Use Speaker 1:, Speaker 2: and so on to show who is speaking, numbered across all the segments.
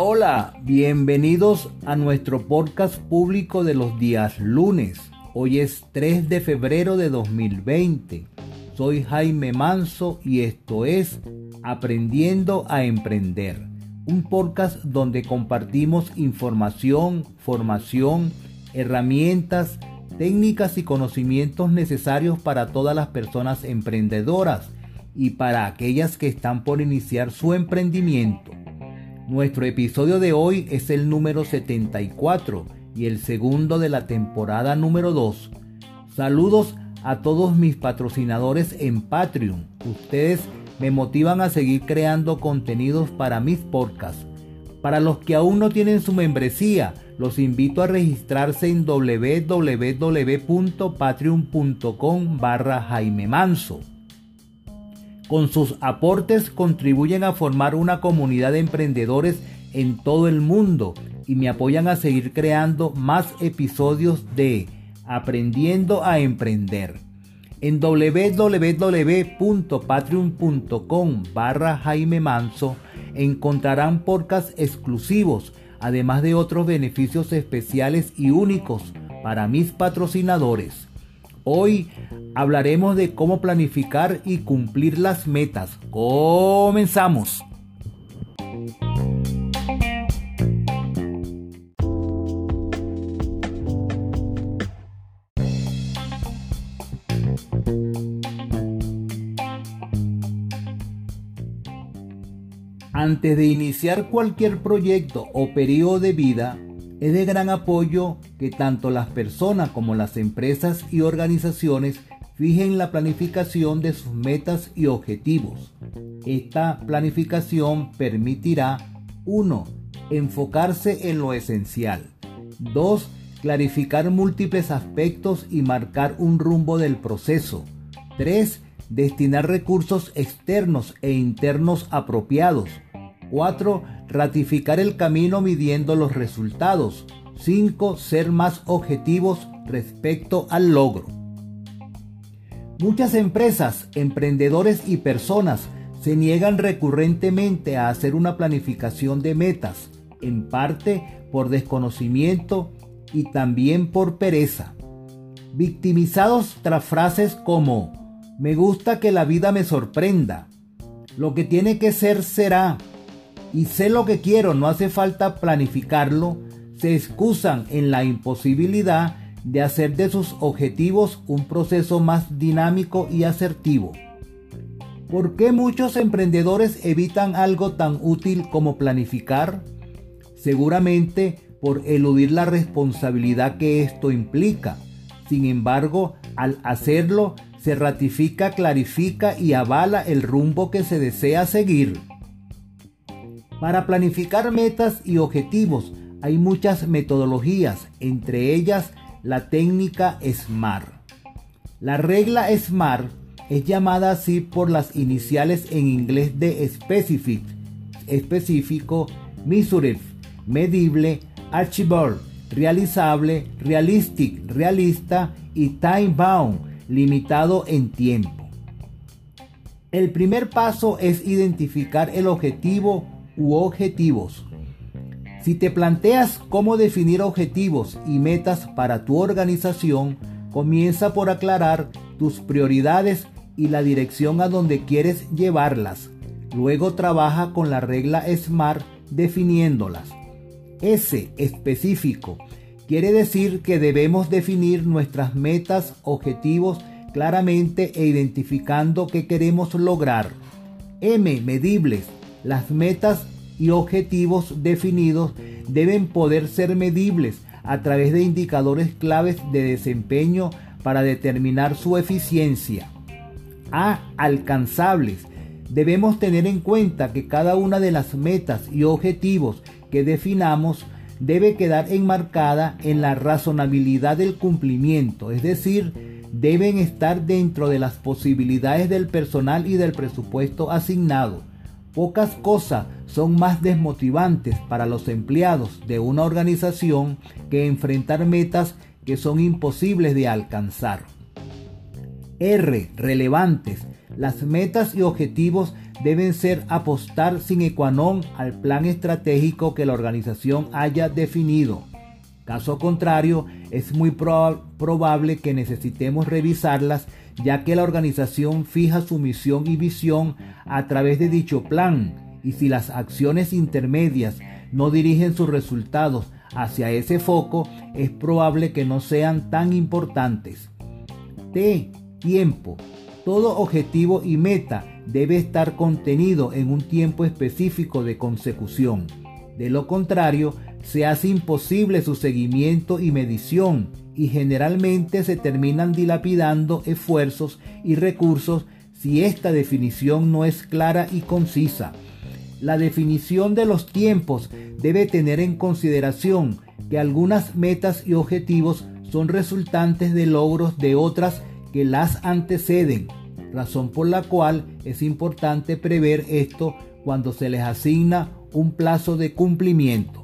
Speaker 1: Hola, bienvenidos a nuestro podcast público de los días lunes. Hoy es 3 de febrero de 2020. Soy Jaime Manso y esto es Aprendiendo a Emprender, un podcast donde compartimos información, formación, herramientas, técnicas y conocimientos necesarios para todas las personas emprendedoras y para aquellas que están por iniciar su emprendimiento. Nuestro episodio de hoy es el número 74 y el segundo de la temporada número 2. Saludos a todos mis patrocinadores en Patreon. Ustedes me motivan a seguir creando contenidos para mis podcasts. Para los que aún no tienen su membresía, los invito a registrarse en www.patreon.com barra Jaime Manso. Con sus aportes contribuyen a formar una comunidad de emprendedores en todo el mundo y me apoyan a seguir creando más episodios de Aprendiendo a Emprender. En www.patreon.com barra Jaime Manso encontrarán podcasts exclusivos, además de otros beneficios especiales y únicos para mis patrocinadores. Hoy hablaremos de cómo planificar y cumplir las metas. Comenzamos. Antes de iniciar cualquier proyecto o periodo de vida, es de gran apoyo que tanto las personas como las empresas y organizaciones fijen la planificación de sus metas y objetivos. Esta planificación permitirá 1. Enfocarse en lo esencial. 2. Clarificar múltiples aspectos y marcar un rumbo del proceso. 3. Destinar recursos externos e internos apropiados. 4. Ratificar el camino midiendo los resultados. 5. Ser más objetivos respecto al logro. Muchas empresas, emprendedores y personas se niegan recurrentemente a hacer una planificación de metas, en parte por desconocimiento y también por pereza. Victimizados tras frases como me gusta que la vida me sorprenda, lo que tiene que ser será, y sé lo que quiero, no hace falta planificarlo, se excusan en la imposibilidad de hacer de sus objetivos un proceso más dinámico y asertivo. ¿Por qué muchos emprendedores evitan algo tan útil como planificar? Seguramente por eludir la responsabilidad que esto implica. Sin embargo, al hacerlo, se ratifica, clarifica y avala el rumbo que se desea seguir. Para planificar metas y objetivos hay muchas metodologías, entre ellas la técnica SMART. La regla SMART es llamada así por las iniciales en inglés de specific, específico, measurable, medible, achievable, realizable, realistic, realista y time bound, limitado en tiempo. El primer paso es identificar el objetivo u objetivos. Si te planteas cómo definir objetivos y metas para tu organización, comienza por aclarar tus prioridades y la dirección a donde quieres llevarlas. Luego trabaja con la regla SMART definiéndolas. S específico quiere decir que debemos definir nuestras metas, objetivos claramente e identificando qué queremos lograr. M medibles las metas y objetivos definidos deben poder ser medibles a través de indicadores claves de desempeño para determinar su eficiencia. A. Alcanzables. Debemos tener en cuenta que cada una de las metas y objetivos que definamos debe quedar enmarcada en la razonabilidad del cumplimiento, es decir, deben estar dentro de las posibilidades del personal y del presupuesto asignado. Pocas cosas son más desmotivantes para los empleados de una organización que enfrentar metas que son imposibles de alcanzar. R. Relevantes. Las metas y objetivos deben ser apostar sin qua non al plan estratégico que la organización haya definido. Caso contrario, es muy probable que necesitemos revisarlas ya que la organización fija su misión y visión a través de dicho plan y si las acciones intermedias no dirigen sus resultados hacia ese foco, es probable que no sean tan importantes. T. Tiempo. Todo objetivo y meta debe estar contenido en un tiempo específico de consecución. De lo contrario, se hace imposible su seguimiento y medición y generalmente se terminan dilapidando esfuerzos y recursos si esta definición no es clara y concisa. La definición de los tiempos debe tener en consideración que algunas metas y objetivos son resultantes de logros de otras que las anteceden, razón por la cual es importante prever esto cuando se les asigna un plazo de cumplimiento.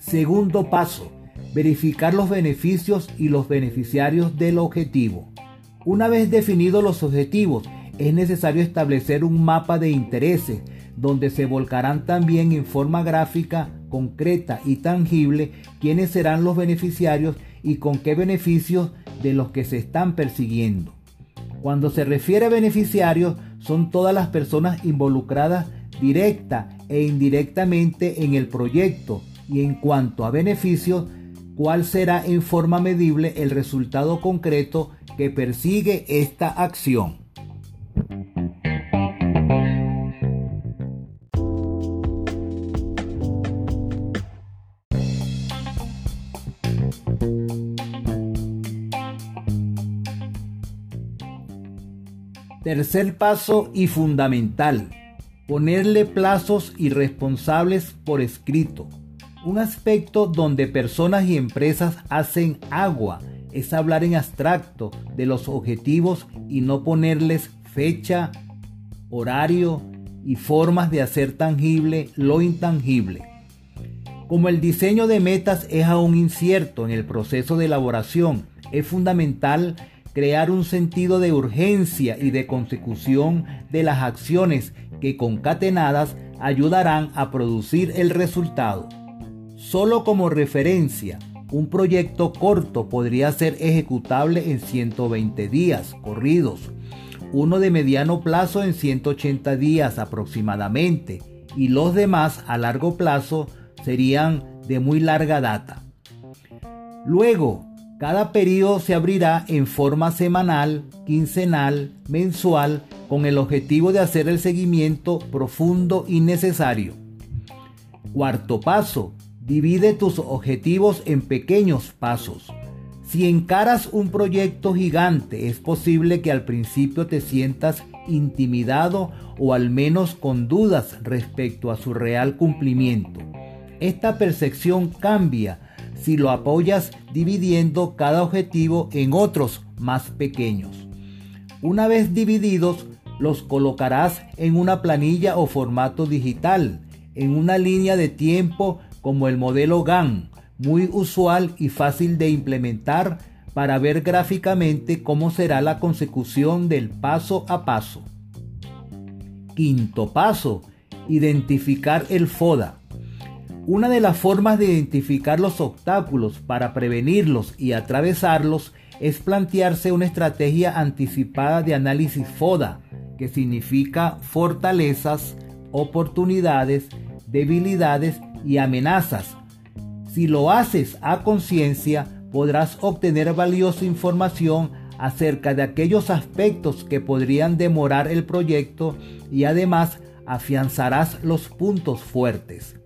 Speaker 1: Segundo paso, verificar los beneficios y los beneficiarios del objetivo. Una vez definidos los objetivos, es necesario establecer un mapa de intereses donde se volcarán también en forma gráfica, concreta y tangible quiénes serán los beneficiarios y con qué beneficios de los que se están persiguiendo. Cuando se refiere a beneficiarios, son todas las personas involucradas directa e indirectamente en el proyecto y en cuanto a beneficios, cuál será en forma medible el resultado concreto que persigue esta acción. Tercer paso y fundamental, ponerle plazos y responsables por escrito. Un aspecto donde personas y empresas hacen agua es hablar en abstracto de los objetivos y no ponerles fecha, horario y formas de hacer tangible lo intangible. Como el diseño de metas es aún incierto en el proceso de elaboración, es fundamental crear un sentido de urgencia y de consecución de las acciones que concatenadas ayudarán a producir el resultado. Solo como referencia, un proyecto corto podría ser ejecutable en 120 días corridos, uno de mediano plazo en 180 días aproximadamente y los demás a largo plazo serían de muy larga data. Luego, cada periodo se abrirá en forma semanal, quincenal, mensual, con el objetivo de hacer el seguimiento profundo y necesario. Cuarto paso, divide tus objetivos en pequeños pasos. Si encaras un proyecto gigante, es posible que al principio te sientas intimidado o al menos con dudas respecto a su real cumplimiento. Esta percepción cambia si lo apoyas dividiendo cada objetivo en otros más pequeños. Una vez divididos, los colocarás en una planilla o formato digital, en una línea de tiempo como el modelo GAN, muy usual y fácil de implementar para ver gráficamente cómo será la consecución del paso a paso. Quinto paso, identificar el FODA. Una de las formas de identificar los obstáculos para prevenirlos y atravesarlos es plantearse una estrategia anticipada de análisis FODA, que significa fortalezas, oportunidades, debilidades y amenazas. Si lo haces a conciencia, podrás obtener valiosa información acerca de aquellos aspectos que podrían demorar el proyecto y además afianzarás los puntos fuertes.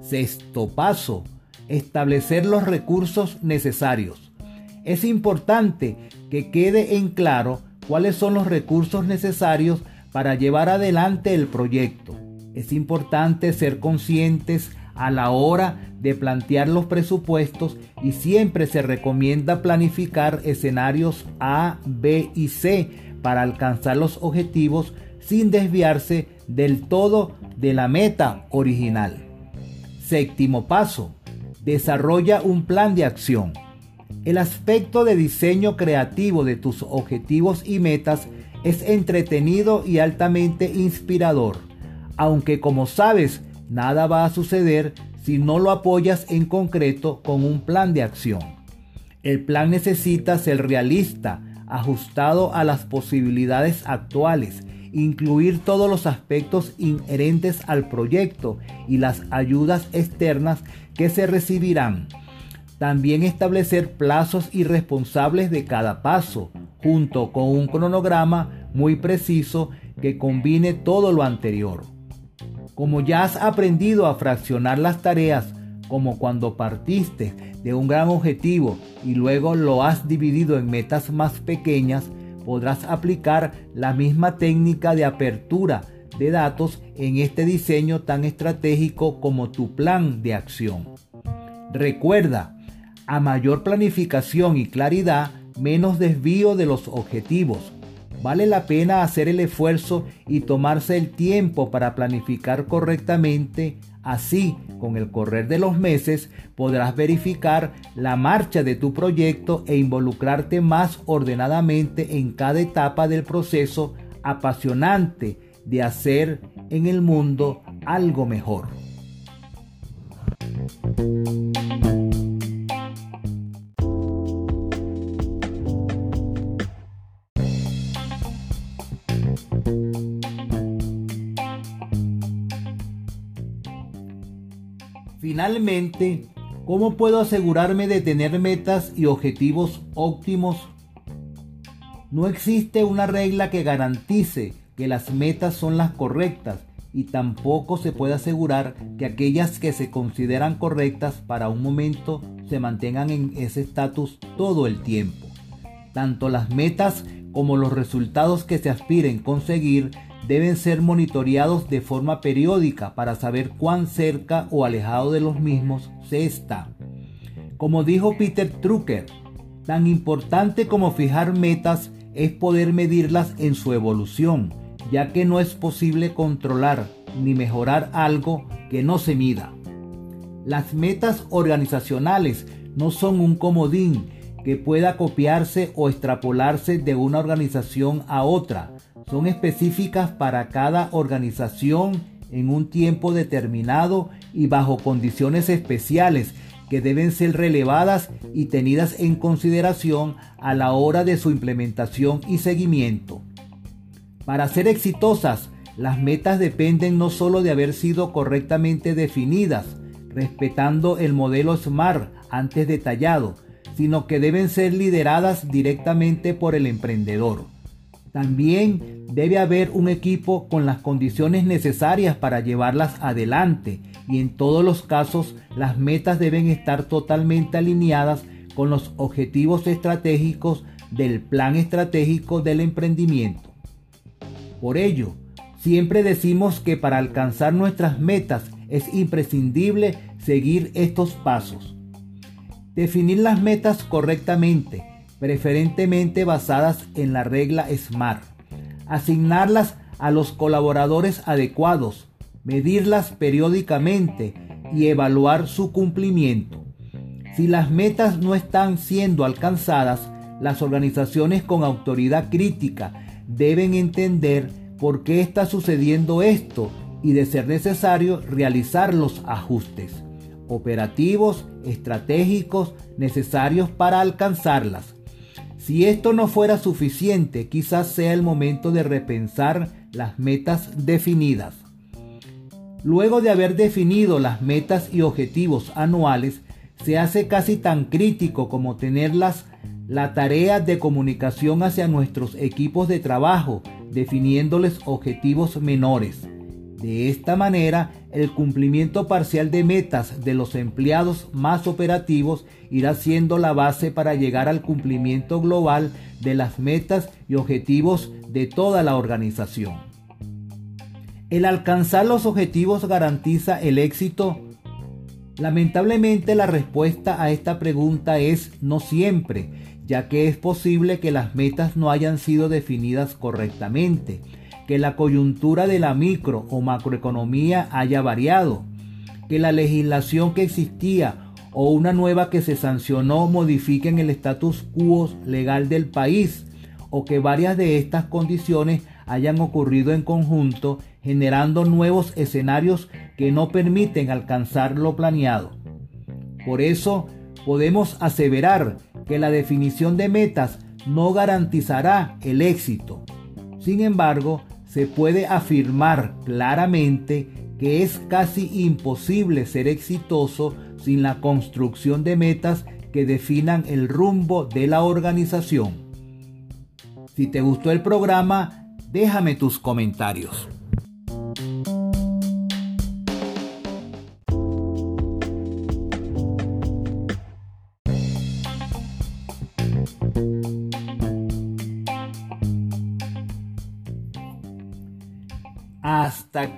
Speaker 1: Sexto paso, establecer los recursos necesarios. Es importante que quede en claro cuáles son los recursos necesarios para llevar adelante el proyecto. Es importante ser conscientes a la hora de plantear los presupuestos y siempre se recomienda planificar escenarios A, B y C para alcanzar los objetivos sin desviarse del todo de la meta original. Séptimo paso. Desarrolla un plan de acción. El aspecto de diseño creativo de tus objetivos y metas Es entretenido y altamente inspirador, aunque como sabes, nada va a suceder si no lo apoyas en concreto con un plan de acción. El plan necesita ser realista, ajustado a las posibilidades actuales, incluir todos los aspectos inherentes al proyecto y las ayudas externas que se recibirán. También establecer plazos y responsables de cada paso, junto con un cronograma muy preciso que combine todo lo anterior. Como ya has aprendido a fraccionar las tareas, como cuando partiste de un gran objetivo y luego lo has dividido en metas más pequeñas, podrás aplicar la misma técnica de apertura de datos en este diseño tan estratégico como tu plan de acción. Recuerda, a mayor planificación y claridad, menos desvío de los objetivos. Vale la pena hacer el esfuerzo y tomarse el tiempo para planificar correctamente. Así, con el correr de los meses, podrás verificar la marcha de tu proyecto e involucrarte más ordenadamente en cada etapa del proceso apasionante de hacer en el mundo algo mejor. ¿Cómo puedo asegurarme de tener metas y objetivos óptimos? No existe una regla que garantice que las metas son las correctas y tampoco se puede asegurar que aquellas que se consideran correctas para un momento se mantengan en ese estatus todo el tiempo. Tanto las metas como los resultados que se aspiren conseguir deben ser monitoreados de forma periódica para saber cuán cerca o alejado de los mismos se está. Como dijo Peter Drucker, tan importante como fijar metas es poder medirlas en su evolución, ya que no es posible controlar ni mejorar algo que no se mida. Las metas organizacionales no son un comodín que pueda copiarse o extrapolarse de una organización a otra, son específicas para cada organización en un tiempo determinado y bajo condiciones especiales que deben ser relevadas y tenidas en consideración a la hora de su implementación y seguimiento. Para ser exitosas, las metas dependen no solo de haber sido correctamente definidas, respetando el modelo SMART antes detallado, sino que deben ser lideradas directamente por el emprendedor. También debe haber un equipo con las condiciones necesarias para llevarlas adelante y en todos los casos las metas deben estar totalmente alineadas con los objetivos estratégicos del plan estratégico del emprendimiento. Por ello, siempre decimos que para alcanzar nuestras metas es imprescindible seguir estos pasos. Definir las metas correctamente, preferentemente basadas en la regla SMART. Asignarlas a los colaboradores adecuados, medirlas periódicamente y evaluar su cumplimiento. Si las metas no están siendo alcanzadas, las organizaciones con autoridad crítica deben entender por qué está sucediendo esto y de ser necesario realizar los ajustes operativos, estratégicos necesarios para alcanzarlas. Si esto no fuera suficiente, quizás sea el momento de repensar las metas definidas. Luego de haber definido las metas y objetivos anuales, se hace casi tan crítico como tenerlas la tarea de comunicación hacia nuestros equipos de trabajo, definiéndoles objetivos menores. De esta manera, el cumplimiento parcial de metas de los empleados más operativos irá siendo la base para llegar al cumplimiento global de las metas y objetivos de toda la organización. ¿El alcanzar los objetivos garantiza el éxito? Lamentablemente la respuesta a esta pregunta es no siempre, ya que es posible que las metas no hayan sido definidas correctamente que la coyuntura de la micro o macroeconomía haya variado, que la legislación que existía o una nueva que se sancionó modifiquen el status quo legal del país, o que varias de estas condiciones hayan ocurrido en conjunto, generando nuevos escenarios que no permiten alcanzar lo planeado. Por eso, podemos aseverar que la definición de metas no garantizará el éxito. Sin embargo, se puede afirmar claramente que es casi imposible ser exitoso sin la construcción de metas que definan el rumbo de la organización. Si te gustó el programa, déjame tus comentarios.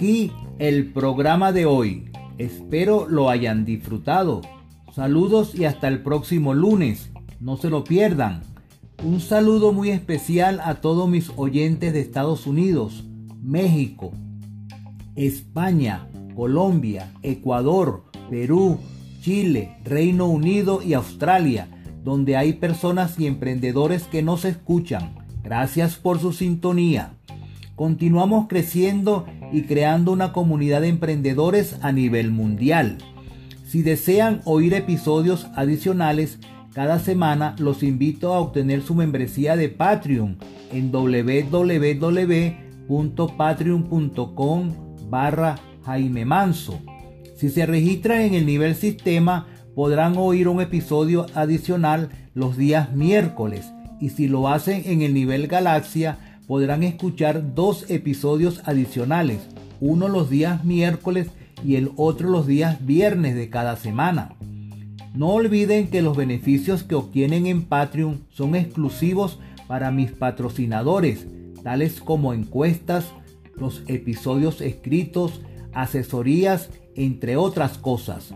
Speaker 1: Aquí el programa de hoy. Espero lo hayan disfrutado. Saludos y hasta el próximo lunes. No se lo pierdan. Un saludo muy especial a todos mis oyentes de Estados Unidos, México, España, Colombia, Ecuador, Perú, Chile, Reino Unido y Australia, donde hay personas y emprendedores que nos escuchan. Gracias por su sintonía. Continuamos creciendo y creando una comunidad de emprendedores a nivel mundial. Si desean oír episodios adicionales cada semana, los invito a obtener su membresía de Patreon en www.patreon.com barra Jaime Manso. Si se registran en el nivel sistema, podrán oír un episodio adicional los días miércoles y si lo hacen en el nivel galaxia, podrán escuchar dos episodios adicionales, uno los días miércoles y el otro los días viernes de cada semana. No olviden que los beneficios que obtienen en Patreon son exclusivos para mis patrocinadores, tales como encuestas, los episodios escritos, asesorías, entre otras cosas.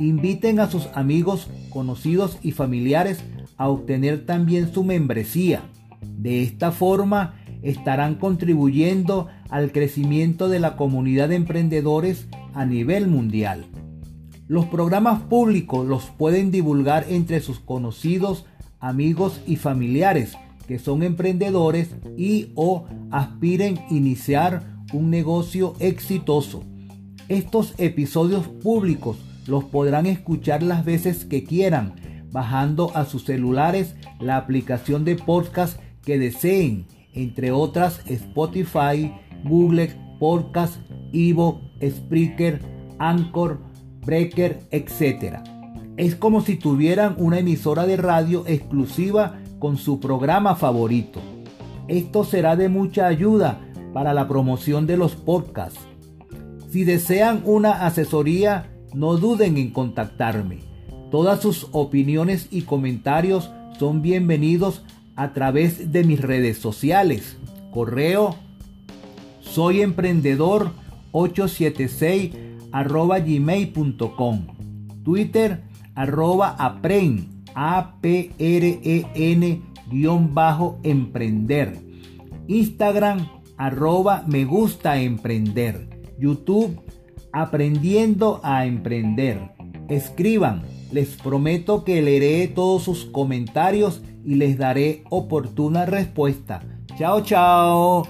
Speaker 1: Inviten a sus amigos, conocidos y familiares a obtener también su membresía. De esta forma, estarán contribuyendo al crecimiento de la comunidad de emprendedores a nivel mundial. Los programas públicos los pueden divulgar entre sus conocidos, amigos y familiares que son emprendedores y o aspiren iniciar un negocio exitoso. Estos episodios públicos los podrán escuchar las veces que quieran, bajando a sus celulares la aplicación de podcast que deseen entre otras Spotify, Google Podcast, Evo, Spreaker, Anchor, Breaker, etc. Es como si tuvieran una emisora de radio exclusiva con su programa favorito. Esto será de mucha ayuda para la promoción de los podcasts. Si desean una asesoría, no duden en contactarme. Todas sus opiniones y comentarios son bienvenidos a través de mis redes sociales. Correo soy emprendedor 876 arroba gmail.com. Twitter arroba apren a p r e n guion bajo emprender. Instagram arroba me gusta emprender. YouTube aprendiendo a emprender. Escriban, les prometo que leeré todos sus comentarios y les daré oportuna respuesta. Chao, chao.